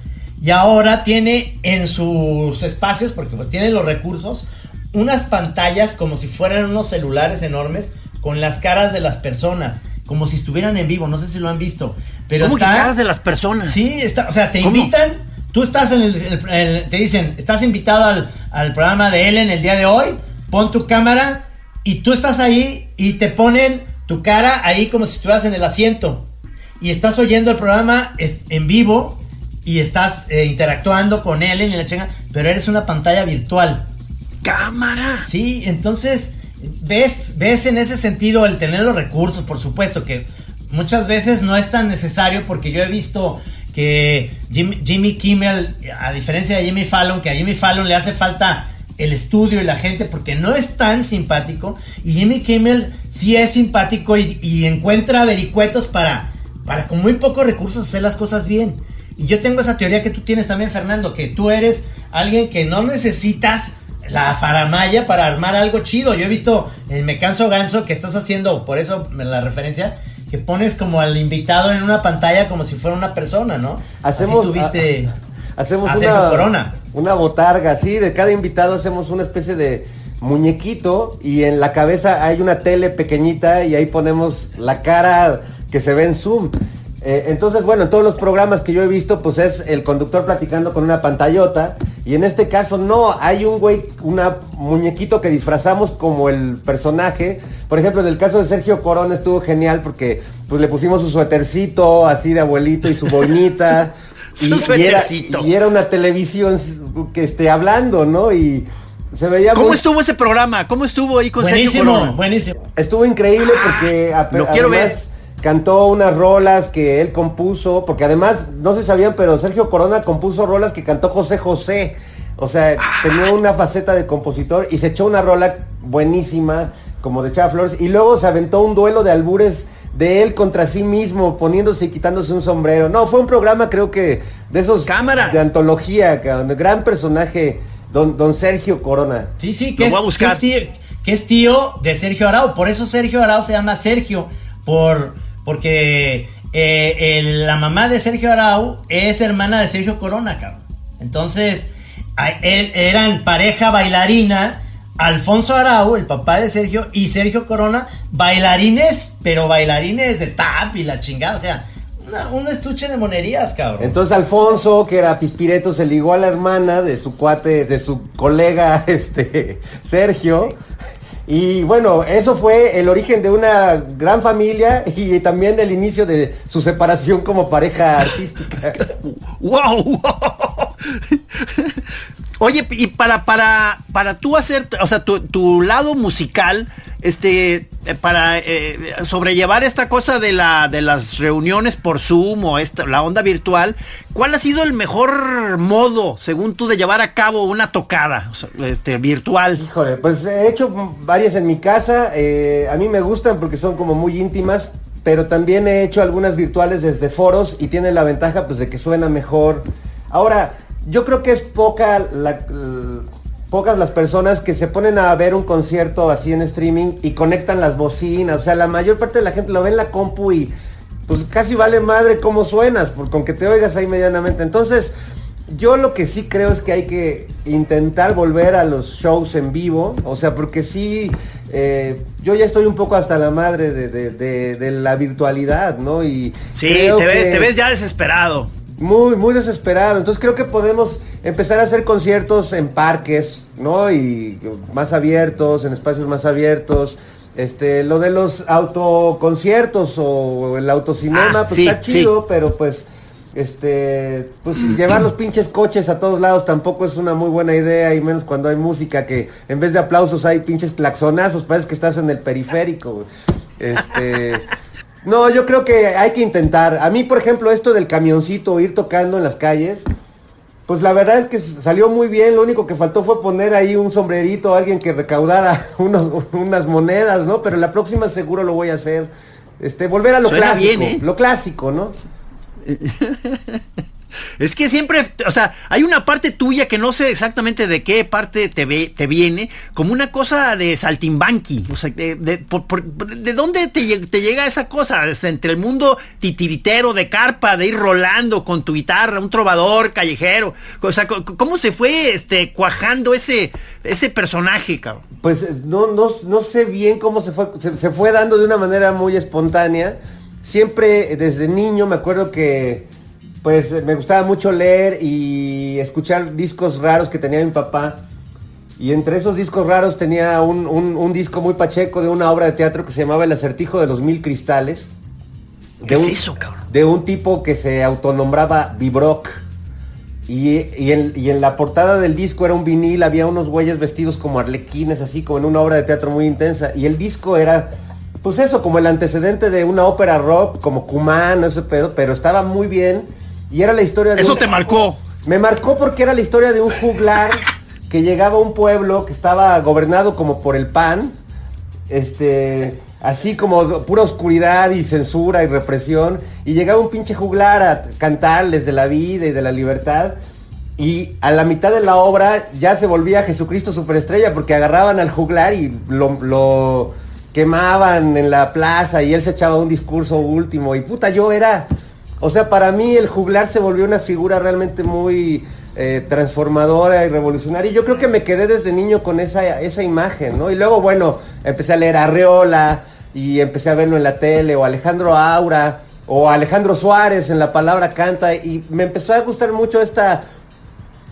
Y ahora tiene en sus espacios, porque pues tiene los recursos, unas pantallas como si fueran unos celulares enormes con las caras de las personas, como si estuvieran en vivo, no sé si lo han visto. Pero ¿Cómo que caras de las personas? Sí, está, o sea, te ¿Cómo? invitan, tú estás en el, el- el- te dicen, estás invitado al, al programa de Ellen el día de hoy, pon tu cámara y tú estás ahí y te ponen tu cara ahí como si estuvieras en el asiento y estás oyendo el programa en vivo y estás eh, interactuando con Ellen y la chinga, pero eres una pantalla virtual. Cámara. Sí, entonces ves, ves en ese sentido el tener los recursos, por supuesto, que muchas veces no es tan necesario porque yo he visto que Jim- Jimmy Kimmel, a diferencia de Jimmy Fallon, que a Jimmy Fallon le hace falta el estudio y la gente porque no es tan simpático y Jimmy Kimmel sí es simpático y, y encuentra vericuetos para, para con muy pocos recursos hacer las cosas bien. Y yo tengo esa teoría que tú tienes también, Fernando, que tú eres alguien que no necesitas la faramaya para armar algo chido. Yo he visto en Me Canso Ganso que estás haciendo, por eso la referencia, que pones como al invitado en una pantalla como si fuera una persona, ¿no? Hacemos, Así tuviste a- hacemos a Sergio una, Corona. una botarga, sí, de cada invitado hacemos una especie de muñequito y en la cabeza hay una tele pequeñita y ahí ponemos la cara que se ve en Zoom. Eh, entonces, bueno, en todos los programas que yo he visto, pues es el conductor platicando con una pantallota. Y en este caso no, hay un güey, una muñequito que disfrazamos como el personaje. Por ejemplo, en el caso de Sergio Corona estuvo genial porque pues le pusimos su suétercito así de abuelito y su boinita. Su y, y era, suétercito. y era una televisión que esté hablando, ¿no? Y se veía ¿Cómo muy- estuvo ese programa? ¿Cómo estuvo ahí con Sergio Buenísimo, Corona? buenísimo. Estuvo increíble porque a- Lo quiero además ver. Cantó unas rolas que él compuso, porque además, no se sabían, pero Sergio Corona compuso rolas que cantó José José. O sea, tenía una faceta de compositor y se echó una rola buenísima, como de Chava Flores, y luego se aventó un duelo de albures de él contra sí mismo, poniéndose y quitándose un sombrero. No, fue un programa creo que de esos Cámara. de antología, gran personaje, don, don Sergio Corona. Sí, sí, Lo que es, voy a buscar. que es tío, que es tío de Sergio Arau. Por eso Sergio Arau se llama Sergio. Por, porque eh, la mamá de Sergio Arau es hermana de Sergio Corona, cabrón. Entonces, eran pareja bailarina. Alfonso Arau, el papá de Sergio, y Sergio Corona, bailarines, pero bailarines de tap y la chingada. O sea, un estuche de monerías, cabrón. Entonces Alfonso, que era pispireto, se ligó a la hermana de su cuate, de su colega, este, Sergio. Y bueno, eso fue el origen de una gran familia y también el inicio de su separación como pareja artística. ¡Wow! Oye, y para, para, para tú hacer, o sea, tu, tu lado musical, este, eh, para eh, sobrellevar esta cosa de la, de las reuniones por Zoom o esta, la onda virtual, ¿cuál ha sido el mejor modo, según tú, de llevar a cabo una tocada este, virtual? Híjole, pues he hecho varias en mi casa, eh, a mí me gustan porque son como muy íntimas, pero también he hecho algunas virtuales desde foros y tienen la ventaja pues de que suena mejor. Ahora, yo creo que es poca la- pocas las personas que se ponen a ver un concierto así en streaming y conectan las bocinas, o sea, la mayor parte de la gente lo ve en la compu y pues casi vale madre cómo suenas, por, con que te oigas ahí medianamente. Entonces, yo lo que sí creo es que hay que intentar volver a los shows en vivo, o sea, porque sí, eh, yo ya estoy un poco hasta la madre de, de- de- de la virtualidad, ¿no? Y Sí, creo te ves, que- te ves ya desesperado. muy, muy desesperado. Entonces creo que podemos empezar a hacer conciertos en parques, ¿no? Y más abiertos, en espacios más abiertos. Este, lo de los autoconciertos o el autocinema, Ah, pues sí, está chido, pero pues, este, pues llevar los pinches coches a todos lados tampoco es una muy buena idea, y menos cuando hay música que en vez de aplausos hay pinches claxonazos, parece que estás en el periférico. Este. No, yo creo que hay que intentar. A mí, por ejemplo, esto del camioncito, ir tocando en las calles, pues la verdad es que salió muy bien. Lo único que faltó fue poner ahí un sombrerito, alguien que recaudara unos- unas monedas, ¿no? Pero la próxima seguro lo voy a hacer. Este, volver a lo Suena clásico. bien, ¿eh? Lo clásico, ¿no? Es que siempre, o sea, hay una parte tuya que no sé exactamente de qué parte te, ve, te viene, como una cosa de saltimbanqui. O sea, de, de, por- por- ¿de dónde te, lle- te llega esa cosa? Es entre el mundo titiritero, de carpa, de ir rolando con tu guitarra, un trovador callejero. O sea, ¿cómo se fue este, cuajando ese, ese personaje, cabrón? Pues eh, no, no, no sé bien cómo se fue, se, se fue dando de una manera muy espontánea. Siempre eh, desde niño me acuerdo que pues eh, me gustaba mucho leer y escuchar discos raros que tenía mi papá. Y entre esos discos raros tenía un, un- un disco muy pacheco de una obra de teatro que se llamaba El acertijo de los mil cristales. ¿Qué De es un- eso, cabrón? De un tipo que se autonombraba Vibrock. Y, y en, y en la portada del disco era un vinil, había unos güeyes vestidos como arlequines, así como en una obra de teatro muy intensa. Y el disco era, pues eso, como el antecedente de una ópera rock, como Kuman, ese pedo, pero estaba muy bien. Y era la historia de... Eso un- te marcó. Me marcó porque era la historia de un juglar que llegaba a un pueblo que estaba gobernado como por el PAN. Este, así como pura oscuridad y censura y represión, y llegaba un pinche juglar a cantarles de la vida y de la libertad, y a la mitad de la obra ya se volvía Jesucristo superestrella, porque agarraban al juglar y lo, lo quemaban en la plaza, y él se echaba un discurso último, y puta, yo era... O sea, para mí el juglar se volvió una figura realmente muy eh, transformadora y revolucionaria. Y yo creo que me quedé desde niño con esa, esa imagen, ¿no? Y luego, bueno, empecé a leer a Arreola y empecé a verlo en la tele, o Alejandro Aura, o Alejandro Suárez en la palabra canta, y me empezó a gustar mucho esta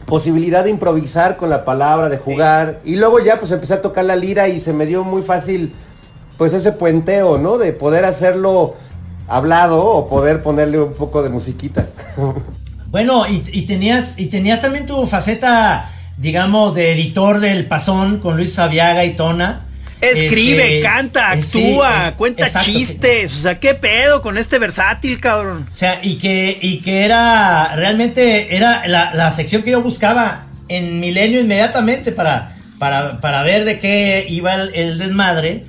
posibilidad de improvisar con la palabra, de jugar. Y luego ya pues empecé a tocar la lira y se me dio muy fácil pues ese puenteo, ¿no? De poder hacerlo hablado o poder ponerle un poco de musiquita. Bueno, y, y, tenías, y tenías también tu faceta, digamos, de editor del Pasón con Luis Sabiaga y Tona. Escribe, este, canta, actúa, es, cuenta exacto, chistes. O sea, ¿qué pedo con este versátil, cabrón? O sea, y que, y que era, realmente, era la, la sección que yo buscaba en Milenio inmediatamente para, para, para ver de qué iba el, el desmadre.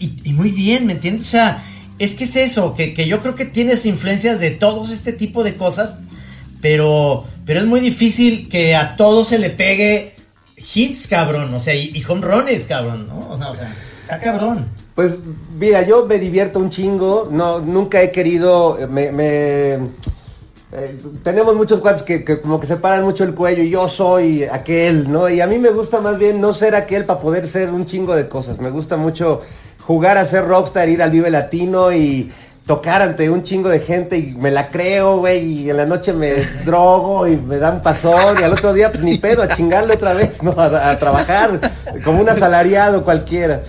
Y, y, muy bien, ¿me entiendes? O sea, es que es eso, que, que, yo creo que tienes influencias de todos este tipo de cosas, pero, pero es muy difícil que a todo se le pegue hits, cabrón, o sea, y, y home runs, cabrón, ¿no? O sea, o sea, está cabrón. Pues mira, yo me divierto un chingo, no, nunca he querido, me, me eh, tenemos muchos cuates que, que, como que se paran mucho el cuello y yo soy aquel, ¿no? Y a mí me gusta más bien no ser aquel para poder ser un chingo de cosas, me gusta mucho jugar a ser rockstar, ir al Vive Latino y tocar ante un chingo de gente y me la creo, güey, y en la noche me drogo y me dan pasón y al otro día pues ni pedo, a chingarle otra vez, ¿no? A, a trabajar como un asalariado cualquiera.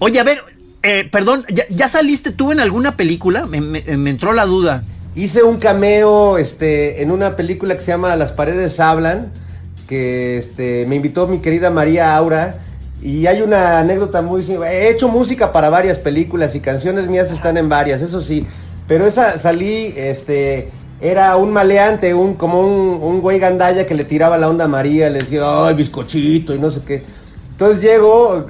Oye, a ver, eh, perdón, ¿ya, ¿ya, saliste tú en alguna película? Me, me, me, entró la duda. Hice un cameo este, en una película que se llama Las paredes hablan, que este, me invitó mi querida María Aura. Y hay una anécdota muy... He hecho música para varias películas y canciones mías están en varias, eso sí. Pero esa salí, este... Era un maleante, un, como un, un güey gandalla que le tiraba la onda a María, le decía, ay, bizcochito y no sé qué. Entonces llego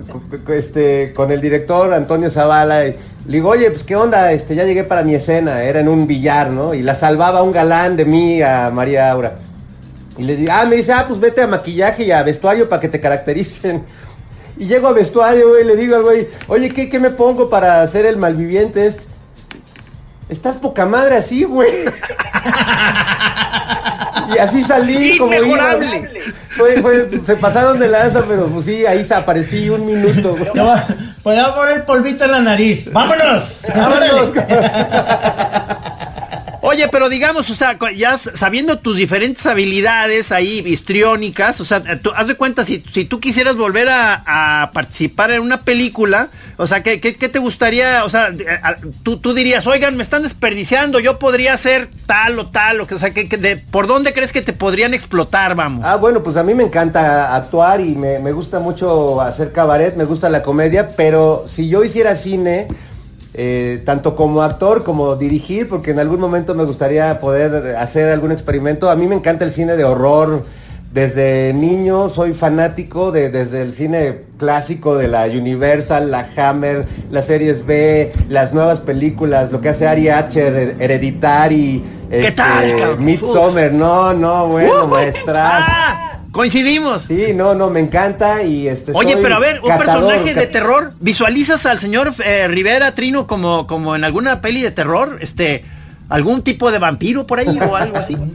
este, con el director Antonio Zavala y le digo, oye, pues qué onda, este, ya llegué para mi escena, era en un billar, ¿no? Y la salvaba un galán de mí a María Aura. Y le digo, ah, me dice, ah, pues vete a maquillaje y a vestuario para que te caractericen. Y llego a vestuario, güey, le digo al güey, oye, ¿qué, ¿qué, me pongo para hacer el malviviente? Estás poca madre así, güey. y así salí como iba. Fue, fue, se pasaron de lanza, pero pues sí, ahí se aparecí un minuto. Podemos poner polvito en la nariz. ¡Vámonos! ¡Vámonos! Oye, pero digamos, o sea, ya sabiendo tus diferentes habilidades ahí histriónicas, o sea, haz de cuenta, si, si tú quisieras volver a, participar en una película, o sea, ¿qué, qué, qué te gustaría? O sea, tú, tú, dirías, oigan, me están desperdiciando, yo podría hacer tal o tal, o, que, o sea, que, de, ¿por dónde crees que te podrían explotar, vamos? Ah, bueno, pues a mí me encanta actuar y me, me gusta mucho hacer cabaret, me gusta la comedia, pero si yo hiciera cine eh, tanto como actor como dirigir, porque en algún momento me gustaría poder hacer algún experimento. A mí me encanta el cine de horror. Desde niño soy fanático de, desde el cine clásico de la Universal, la Hammer, las series B, las nuevas películas, lo que hace Ari Acher, Hereditary, ¿Qué este, tal, Midsommar, no, no, bueno, uh, maestras. Ah, Coincidimos. Sí, no, no, me encanta y este. Oye, pero a ver, un catador, personaje de terror, ¿visualizas al señor eh, Rivera Trino como, como en alguna peli de terror? Este, algún tipo de vampiro por ahí o algo así.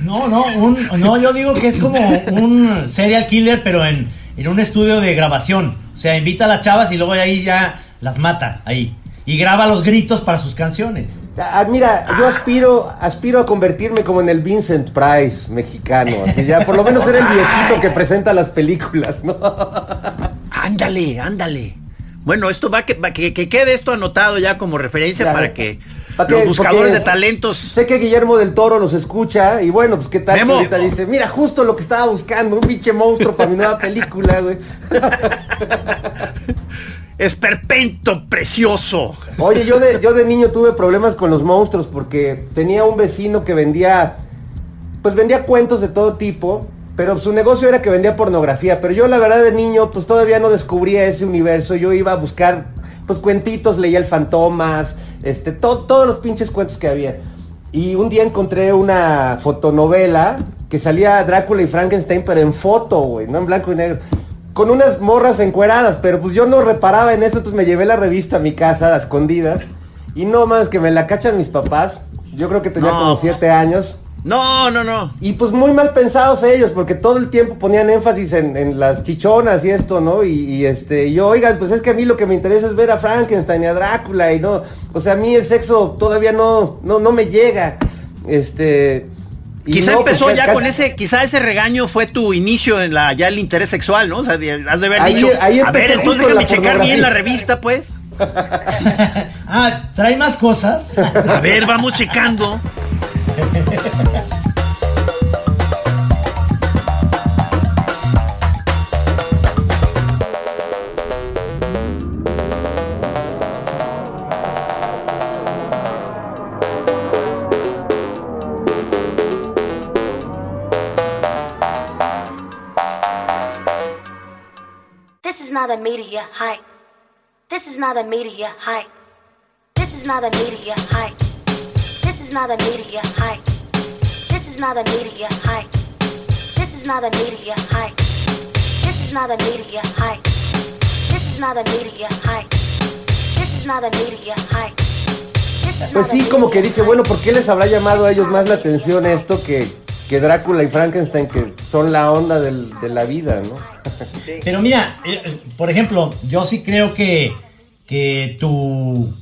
No, no, un, no, yo digo que es como un serial killer, pero en, en un estudio de grabación. O sea, invita a las chavas y luego ahí ya las mata ahí. Y graba los gritos para sus canciones. Ah, mira, yo aspiro, aspiro a convertirme como en el Vincent Price mexicano. Así ya por lo menos ser el viejito que presenta las películas, ¿no? Ándale, ándale. Bueno, esto va que, que, que quede esto anotado ya como referencia ya, para que ¿para los buscadores de talentos. Sé que Guillermo del Toro nos escucha y bueno, pues qué tal Memo. ahorita dice, mira, justo lo que estaba buscando, un pinche monstruo para mi nueva película, güey. Esperpento precioso. Oye, yo de, yo de niño tuve problemas con los monstruos porque tenía un vecino que vendía, pues vendía cuentos de todo tipo, pero su negocio era que vendía pornografía. Pero yo la verdad de niño, pues todavía no descubría ese universo. Yo iba a buscar pues cuentitos, leía el Fantomas, este, to- todos los pinches cuentos que había. Y un día encontré una fotonovela que salía Drácula y Frankenstein, pero en foto, güey, no en blanco y negro. Con unas morras encueradas, pero pues yo no reparaba en eso, entonces me llevé la revista a mi casa, a escondidas. Y no más que me la cachan mis papás. Yo creo que tenía No. como siete años. No, no, no. Y pues muy mal pensados ellos, porque todo el tiempo ponían énfasis en, en las chichonas y esto, ¿no? Y, y, este, y yo, oigan, pues es que a mí lo que me interesa es ver a Frankenstein y a Drácula y no, o sea, a mí el sexo todavía no, no, no me llega. Este. Quizá no, pues, empezó ya casi- con ese, quizá ese regaño fue tu inicio en la ya el interés sexual, ¿no? O sea, has de haber Ahí- dicho, ahí a ver, entonces déjame checar bien la pornografía". revista, pues. Ah, trae más cosas. A ver, vamos checando. not a media hype. This is not a media hype. This is not a media hype. This is not a media hype. This is not a media hype. This is not a media hype. This is not a media hype. This is not a media hype. This is not a media hype. Pues sí, como que dije, bueno, ¿por qué les habrá llamado a ellos más la atención esto que, que Drácula y Frankenstein, que son la onda del- de la vida, ¿no? Pero mira, eh, por ejemplo, yo sí creo que, que tu,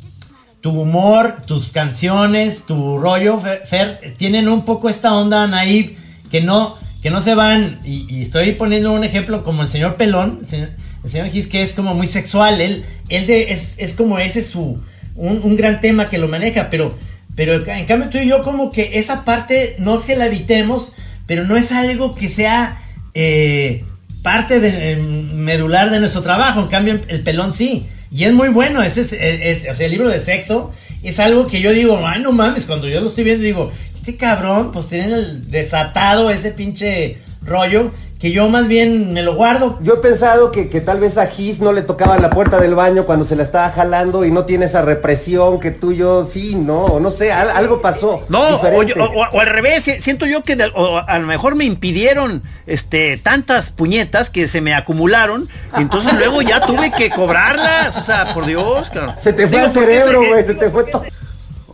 tu humor, tus canciones, tu rollo, Fer, Fer, tienen un poco esta onda naive que no, que no se van. Y, y estoy poniendo un ejemplo como el señor Pelón, el señor, el señor Gis, que es como muy sexual. Él, él de, es, es como ese su, un, un gran tema que lo maneja, pero, pero en cambio tú y yo como que esa parte no se la evitemos, pero no es algo que sea... eh, parte de, eh, medular de nuestro trabajo. En cambio, el pelón sí. Y es muy bueno. Ese es, es- es- o sea, el libro de sexo es algo que yo digo, ay, no mames. Cuando yo lo estoy viendo, digo, este cabrón, pues tiene el desatado ese pinche rollo que yo más bien me lo guardo. Yo he pensado que, que tal vez a Gis no le tocaba la puerta del baño cuando se la estaba jalando y no tiene esa represión que tú y yo sí, no, no sé, al- algo pasó. No, o, yo- o- o al revés, si- siento yo que de- o a lo mejor me impidieron este tantas puñetas que se me acumularon, y entonces luego ya tuve que cobrarlas, o sea, por Dios, cabrón. se te fue Digo, porque cerebro, güey, se te fue todo.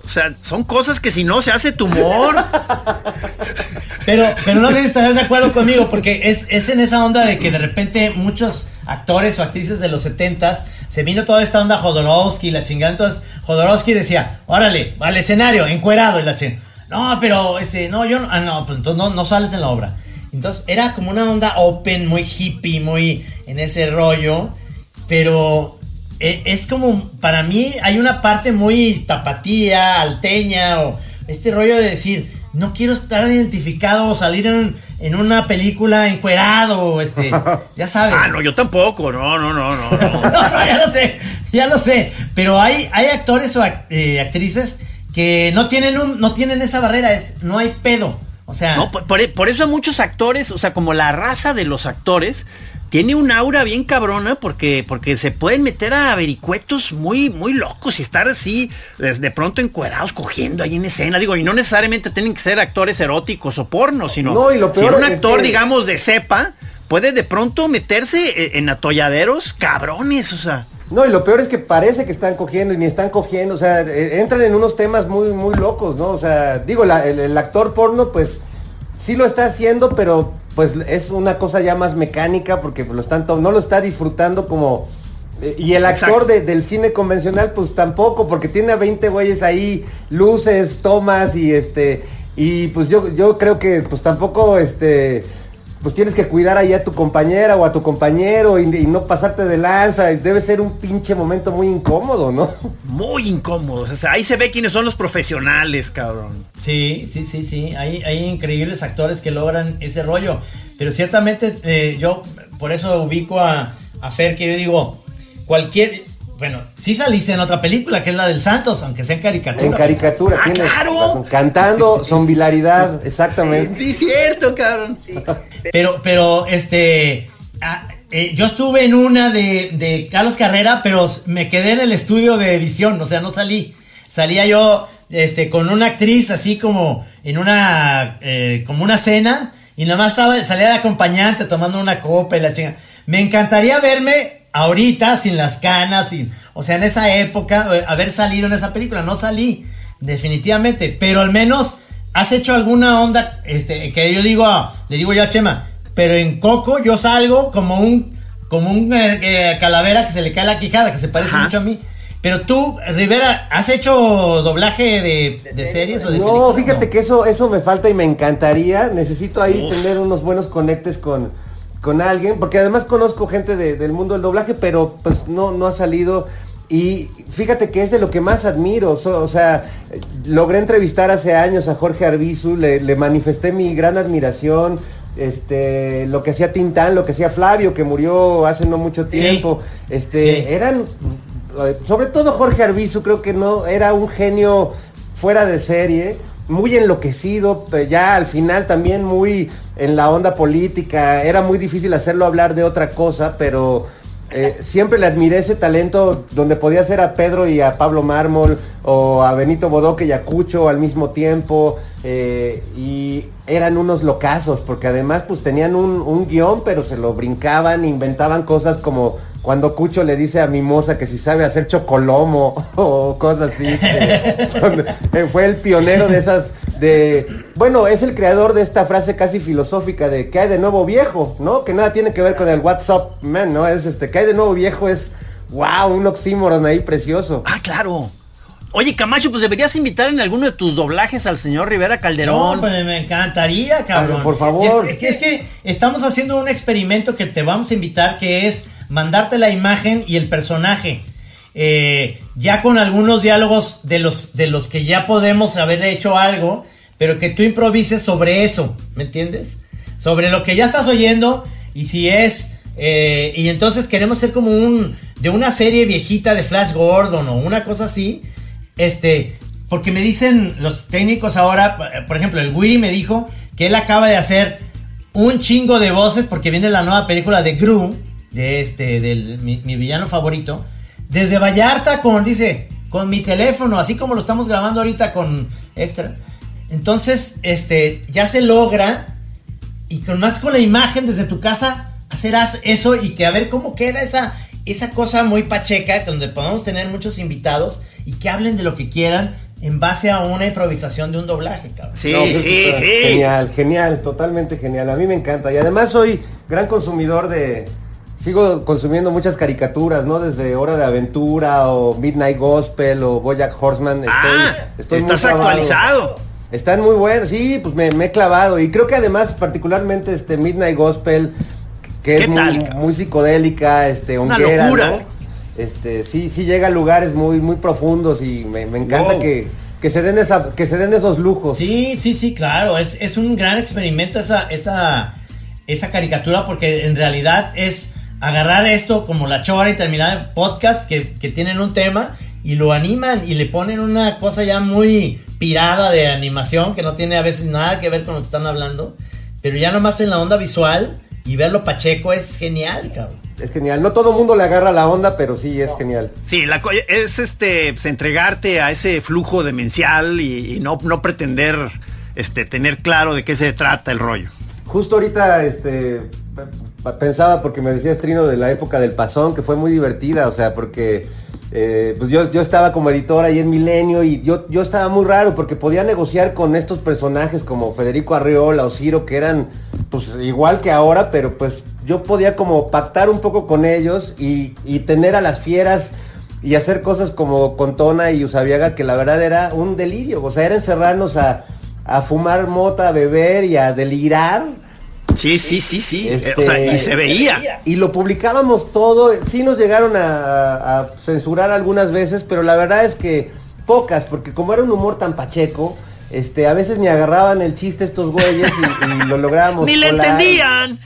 O sea, son cosas que si no se hace tumor. Pero, pero no sé si estarás de acuerdo conmigo, porque es, es en esa onda de que de repente muchos actores o actrices de los 70s se vino toda esta onda Jodorowsky, la chingada. Entonces, Jodorowsky decía, órale, al escenario, encuerado, y la chingada. No, pero este, no, yo no, ah, no, pues entonces no, no sales en la obra. Entonces, era como una onda open, muy hippie, muy en ese rollo, pero eh, es como, para mí hay una parte muy tapatía, alteña, o este rollo de decir, no quiero estar identificado o salir en, en una película encuerado, o este, ya sabes. Ah, no, yo tampoco, no, no, no, no, no. No, no, ya lo sé, ya lo sé. Pero hay, hay actores o act- eh, actrices que no tienen un, no tienen esa barrera, es, no hay pedo. O sea, No, por, por- por eso a muchos actores, o sea, como la raza de los actores, tiene un aura bien cabrona porque, porque se pueden meter a vericuetos muy, muy locos y estar así, de, pronto encuerados, cogiendo ahí en escena. Digo, y no necesariamente tienen que ser actores eróticos o porno, sino No, y lo si un actor, que- digamos, de cepa, puede de pronto meterse e- en atolladeros cabrones, o sea. No, y lo peor es que parece que están cogiendo y ni están cogiendo, o sea, eh, entran en unos temas muy, muy locos, ¿no? O sea, digo, la- el, el actor porno, pues, sí lo está haciendo, pero pues es una cosa ya más mecánica porque lo están no lo está disfrutando como... eh, Y el actor de- del cine convencional, pues tampoco, porque tiene a 20 güeyes ahí, luces, tomas y este... Y pues yo, yo creo que pues tampoco este pues tienes que cuidar ahí a tu compañera o a tu compañero y, y no pasarte de lanza. Debe ser un pinche momento muy incómodo, ¿no? Muy incómodos. O sea, ahí se ve quiénes son los profesionales, cabrón. Sí, sí, sí, sí. Hay, hay increíbles actores que logran ese rollo. Pero ciertamente eh, yo por eso ubico a, a Fer que yo digo, cualquier... Bueno, sí saliste en otra película que es la del Santos, aunque sea en caricatura. En caricatura. Ah, tienes claro. Cantando, son bilaridad, exactamente. Sí, cierto, cabrón. Pero, pero, este, ah, eh, yo estuve en una de, de Carlos Carrera, pero me quedé en el estudio de edición, o sea, no salí. Salía yo este, con una actriz así como en una, eh, como una cena, y nada más estaba, salía de acompañante tomando una copa y la chinga. Me encantaría verme ahorita sin las canas, sin, o sea, en esa época, eh, haber salido en esa película. No salí, definitivamente, pero al menos has hecho alguna onda, este, que yo digo, le digo yo a Chema, pero en Coco yo salgo como un, como un eh, eh, calavera que se le cae la quijada, que se parece mucho a mí. Pero tú, Rivera, ¿has hecho doblaje de, de series o de No, películas? fíjate que eso, eso me falta y me encantaría. Necesito ahí tener unos buenos conectes con, con alguien, porque además conozco gente de- del mundo del doblaje, pero pues no, no ha salido. Y fíjate que es de lo que más admiro. so- o sea, logré entrevistar hace años a Jorge Arbizu, le, le manifesté mi gran admiración. Este, lo que hacía Tintán, lo que hacía Flavio, que murió hace no mucho tiempo. Este, Sí. eran, sobre todo Jorge Arbizu, creo que no, era un genio fuera de serie, muy enloquecido, ya al final también muy en la onda política, era muy difícil hacerlo hablar de otra cosa, pero eh, siempre le admiré ese talento donde podía hacer a Pedro y a Pablo Mármol, o a Benito Bodoque y a Cucho al mismo tiempo, eh, y eran unos locazos, porque además pues tenían un, un guion, pero se lo brincaban, inventaban cosas como cuando Cucho le dice a Mimosa que si sabe hacer chocolomo o cosas así. que son- eh, fue el pionero de esas de bueno, es el creador de esta frase casi filosófica de que hay de nuevo viejo, ¿no? Que nada tiene que ver con el WhatsApp, man, ¿no? Es este que hay de nuevo viejo es wow, un oxímoron ahí precioso. Ah, claro. Oye, Camacho, pues deberías invitar en alguno de tus doblajes al señor Rivera No, Calderón. pues me encantaría, cabrón. Pero, por favor. Es, es que, es que estamos haciendo un experimento que te vamos a invitar, que es mandarte la imagen y el personaje. Eh, ya con algunos diálogos de los, de los que ya podemos haber hecho algo, pero que tú improvises sobre eso, ¿me entiendes? Sobre lo que ya estás oyendo y si es... eh, y entonces queremos ser como un... De una serie viejita de Flash Gordon o una cosa así. Este, porque me dicen los técnicos ahora, por ejemplo, el Willy me dijo que él acaba de hacer un chingo de voces porque viene la nueva película de Gru, de este, del mi, mi villano favorito, desde Vallarta con, dice, con mi teléfono, así como lo estamos grabando ahorita con extra. Entonces, este, ya se logra y con más con la imagen desde tu casa hacer as- eso y que a ver cómo queda esa esa cosa muy pacheca donde podamos tener muchos invitados y que hablen de lo que quieran en base a una improvisación de un doblaje, cabrón. Sí, No, pues, sí, sí. Genial, genial, totalmente genial. A mí me encanta. Y además soy gran consumidor de. Sigo consumiendo muchas caricaturas, ¿no? Desde Hora de Aventura o Midnight Gospel o Bojack Horseman. Estoy, ah, estoy muy estás clavado. Están muy buenos, sí, pues me, me he clavado. Y creo que además, particularmente este Midnight Gospel, que ¿Qué es muy, tal, cabrón? muy psicodélica, este, Una honguera, locura. ¿no? Este, sí, sí llega a lugares muy, muy profundos y me, me encanta Wow. que, que se den esa, que se den esos lujos. Sí, sí, sí, claro. Es, es un gran experimento esa, esa, esa caricatura porque en realidad es agarrar esto como la chora y terminar el podcast que, que tienen un tema y lo animan y le ponen una cosa ya muy pirada de animación que no tiene a veces nada que ver con lo que están hablando. Pero ya nomás en la onda visual y verlo pacheco es genial, cabrón. Es genial. No todo mundo le agarra la onda, pero sí es genial. Sí, la es este pues, entregarte a ese flujo demencial y, y no, no pretender este tener claro de qué se trata el rollo. Justo ahorita, este, pensaba porque me decía Trino de la época del Pasón, que fue muy divertida, o sea, porque eh, pues yo, yo estaba como editor ahí en Milenio y yo, yo estaba muy raro porque podía negociar con estos personajes como Federico Arreola o Ciro, que eran pues igual que ahora, pero pues yo podía como pactar un poco con ellos y, y tener a las fieras y hacer cosas como con Tona y Usabiaga, que la verdad era un delirio, o sea, era encerrarnos a, a fumar mota, a beber y a delirar. Sí, sí, sí, sí. Eh, Este, o sea, y se veía. Y lo publicábamos todo, sí nos llegaron a, a censurar algunas veces, pero la verdad es que pocas, porque como era un humor tan pacheco, este, a veces ni agarraban el chiste estos güeyes y, y lo lográbamos. Ni le entendían.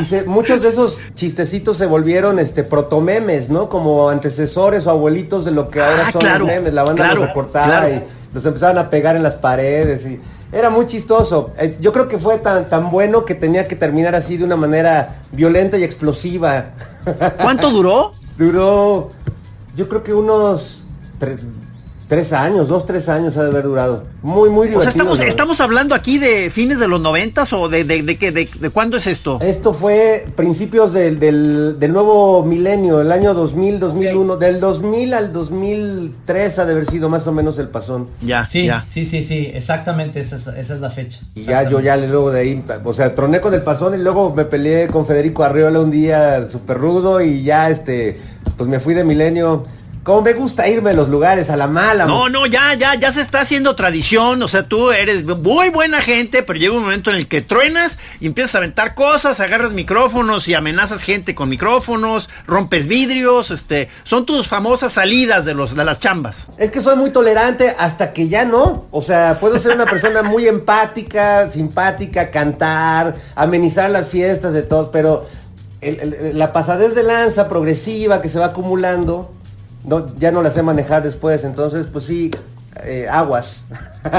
Y se- muchos de esos chistecitos se volvieron este protomemes, ¿no? Como antecesores o abuelitos de lo que ahora Ah, son claro, los memes. La banda claro, los recortaba claro. y los empezaban a pegar en las paredes y Era muy chistoso. Eh, yo creo que fue tan, tan bueno que tenía que terminar así de una manera violenta y explosiva. ¿Cuánto duró? Duró, yo creo que unos tres, tres años, dos, tres años ha de haber durado. Muy, muy O divertido. sea, estamos, estamos hablando aquí de fines de los noventas o de, de, de, qué- de, de cuándo es esto? Esto fue principios del, del, del nuevo milenio, el año 2000, 2001. Del 2000 al 2003 ha de haber sido más o menos el pasón. Ya, Sí, ya. sí, sí, sí, exactamente, esa es, esa es la fecha. Y ya yo ya luego de ahí, o sea, troné con el pasón y luego me peleé con Federico Arriola un día súper rudo y ya este, pues me fui de milenio. Como me gusta irme a los lugares, a la mala. No, no, ya, ya, ya se está haciendo tradición. O sea, tú eres muy buena gente, pero llega un momento en el que truenas y empiezas a aventar cosas, agarras micrófonos y amenazas gente con micrófonos, rompes vidrios, este, son tus famosas salidas de los, de las chambas. Es que soy muy tolerante hasta que ya no. O sea, puedo ser una persona muy empática, simpática, cantar, amenizar las fiestas de todos, pero el- el- la pasadez de lanza progresiva que se va acumulando, no, ya no la sé manejar después. Entonces, pues sí, eh, aguas.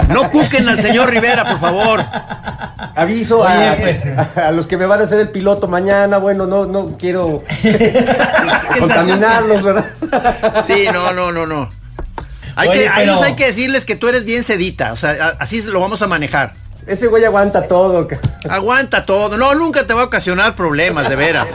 No cuquen al señor Rivera, por favor. Aviso Oye, a, pues. a los que me van a hacer el piloto mañana. Bueno, no, no quiero contaminarlos, ¿verdad? Sí, no, no, no, no. Hay Oye, que, a pero- ellos hay que decirles que tú eres bien sedita, o sea, así lo vamos a manejar. Ese güey aguanta todo. Aguanta todo. No, nunca te va a ocasionar problemas, de veras.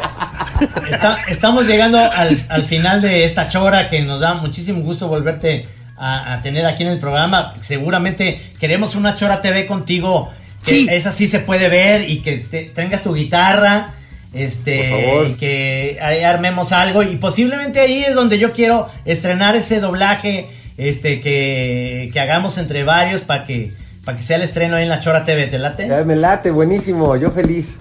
Está- estamos llegando al, al final de esta chora que nos da muchísimo gusto volverte a, a tener aquí en el programa. Seguramente queremos una chora TV contigo. Que Sí. Esa sí se puede ver y que te- tengas tu guitarra. Este, y que ahí armemos algo. Y posiblemente ahí es donde yo quiero estrenar ese doblaje. Este, que, que hagamos entre varios para que, para que sea el estreno ahí en la Chora TV. ¿Te late? Ya me late, buenísimo, yo feliz.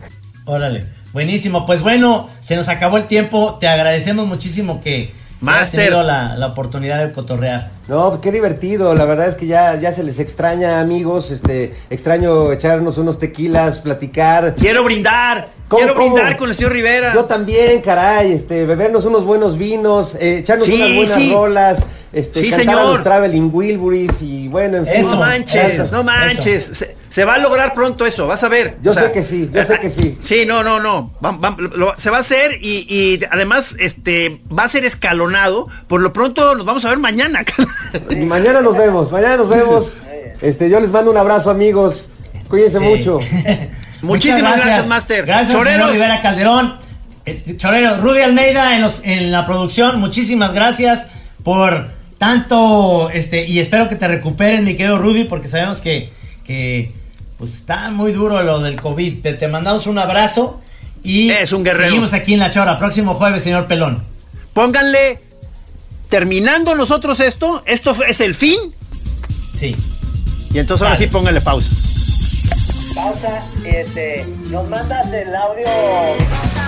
Órale, buenísimo. Pues bueno, se nos acabó el tiempo. Te agradecemos muchísimo que Master. tenido la, la oportunidad de cotorrear. No, pues qué divertido, la verdad es que ya, ya se les extraña amigos, este, extraño echarnos unos tequilas, platicar. Quiero brindar. ¿Cómo, Quiero brindar con el señor Rivera. Yo también, caray, este, bebernos unos buenos vinos, eh, echarnos Sí, unas buenas sí. rolas, este, Sí, cantar a señor. los Traveling Wilburys y bueno, en fin. Eso. No manches, eso, no manches. Se, se va a lograr pronto eso, vas a ver. Yo sé que sí, yo sé que sí. Sí, no, no, no. Va- va- lo- se va a hacer y, y además este va a ser escalonado. Por lo pronto nos vamos a ver mañana. Y mañana nos vemos, mañana nos vemos. Este, yo les mando un abrazo, amigos. Cuídense Sí. mucho. Muchísimas gracias, Master. Gracias, Chorero. señor Rivera Calderón. Chorero, Rudy Almeida en, los- en la producción. Muchísimas gracias por tanto, este, y espero que te recuperes, mi querido Rudy, porque sabemos que, que pues está muy duro lo del COVID. Te, te mandamos un abrazo y Es un guerrero. seguimos aquí en La Chora. Próximo jueves, señor Pelón. Pónganle terminando nosotros esto, esto es el fin Sí. y entonces ahora sí pónganle pausa. Pausa, este, nos mandas el audio.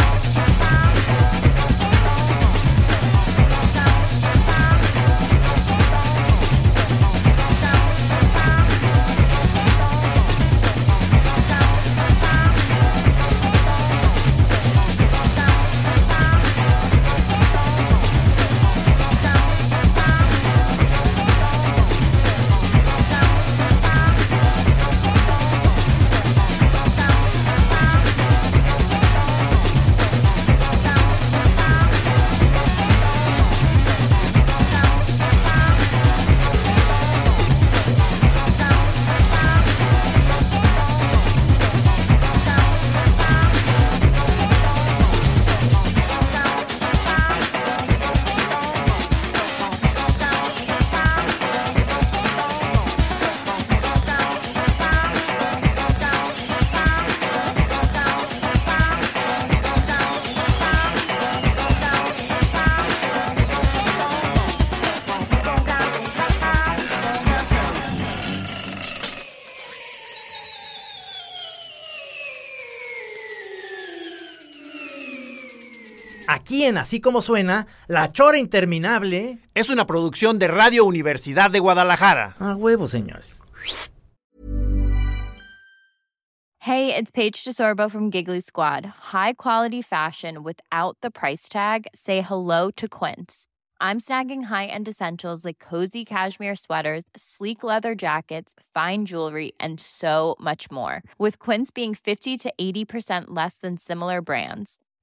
Aquí en Así como suena, La Chora Interminable. Es una producción de Radio Universidad de Guadalajara. A huevo, señores. Hey, it's Paige DeSorbo from Giggly Squad. High quality fashion without the price tag. Say hello to Quince. I'm snagging high-end essentials like cozy cashmere sweaters, sleek leather jackets, fine jewelry, and so much more. With Quince being 50 to 80% less than similar brands.